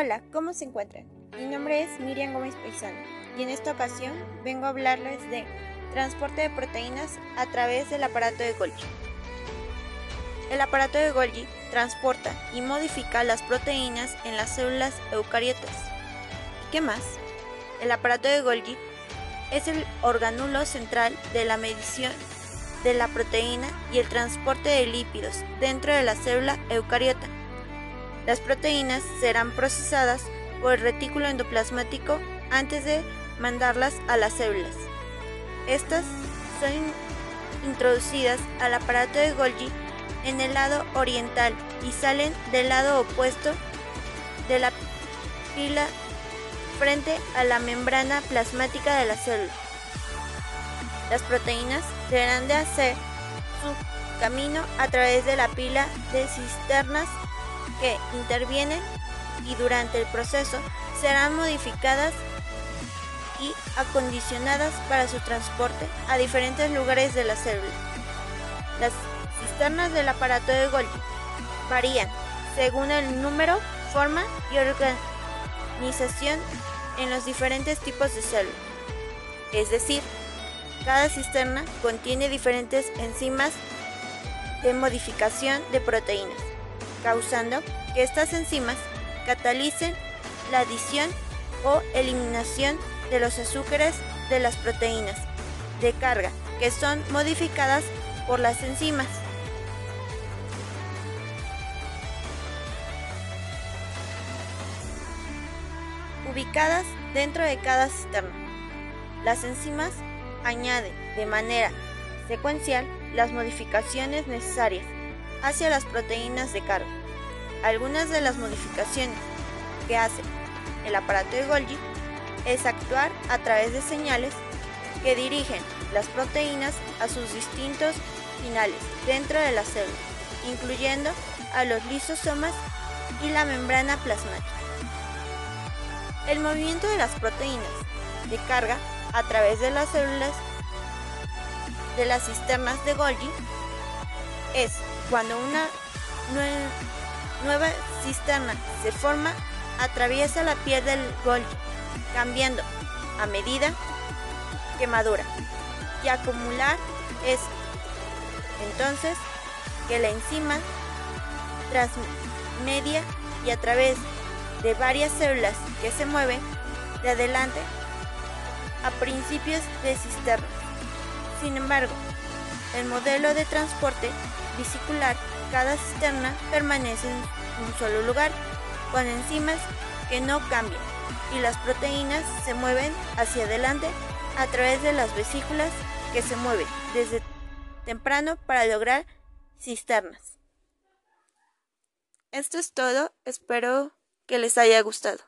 Hola, ¿cómo se encuentran? Mi nombre es Miriam Gómez Paisano y en esta ocasión vengo a hablarles de transporte de proteínas a través del aparato de Golgi. El aparato de Golgi transporta y modifica las proteínas en las células eucariotas. ¿Y qué más? El aparato de Golgi es el organulo central de la medición de la proteína y el transporte de lípidos dentro de la célula eucariota. Las proteínas serán procesadas por el retículo endoplasmático antes de mandarlas a las células. Estas son introducidas al aparato de Golgi en el lado oriental y salen del lado opuesto de la pila frente a la membrana plasmática de la célula. Las proteínas deberán de hacer su camino a través de la pila de cisternas que intervienen y durante el proceso serán modificadas y acondicionadas para su transporte a diferentes lugares de la célula. Las cisternas del aparato de Golgi varían según el número, forma y organización en los diferentes tipos de célula. Es decir, cada cisterna contiene diferentes enzimas de modificación de proteínas, causando que estas enzimas catalicen la adición o eliminación de los azúcares de las proteínas de carga que son modificadas por las enzimas. Ubicadas dentro de cada cisterna. Las enzimas añaden de manera secuencial las modificaciones necesarias hacia las proteínas de carga. Algunas de las modificaciones que hace el aparato de Golgi es actuar a través de señales que dirigen las proteínas a sus distintos finales dentro de la célula, incluyendo a los lisosomas y la membrana plasmática. El movimiento de las proteínas de carga a través de las células de las cisternas de Golgi es cuando una nueva cisterna se forma, atraviesa la piel del Golgi, cambiando a medida que madura y acumular es entonces que la enzima transmedia y a través de varias células que se mueven de adelante a principios de cisterna. Sin embargo, el modelo de transporte vesicular, cada cisterna permanece en un solo lugar, con enzimas que no cambian y las proteínas se mueven hacia adelante a través de las vesículas que se mueven desde temprano para lograr cisternas. Esto es todo, espero que les haya gustado.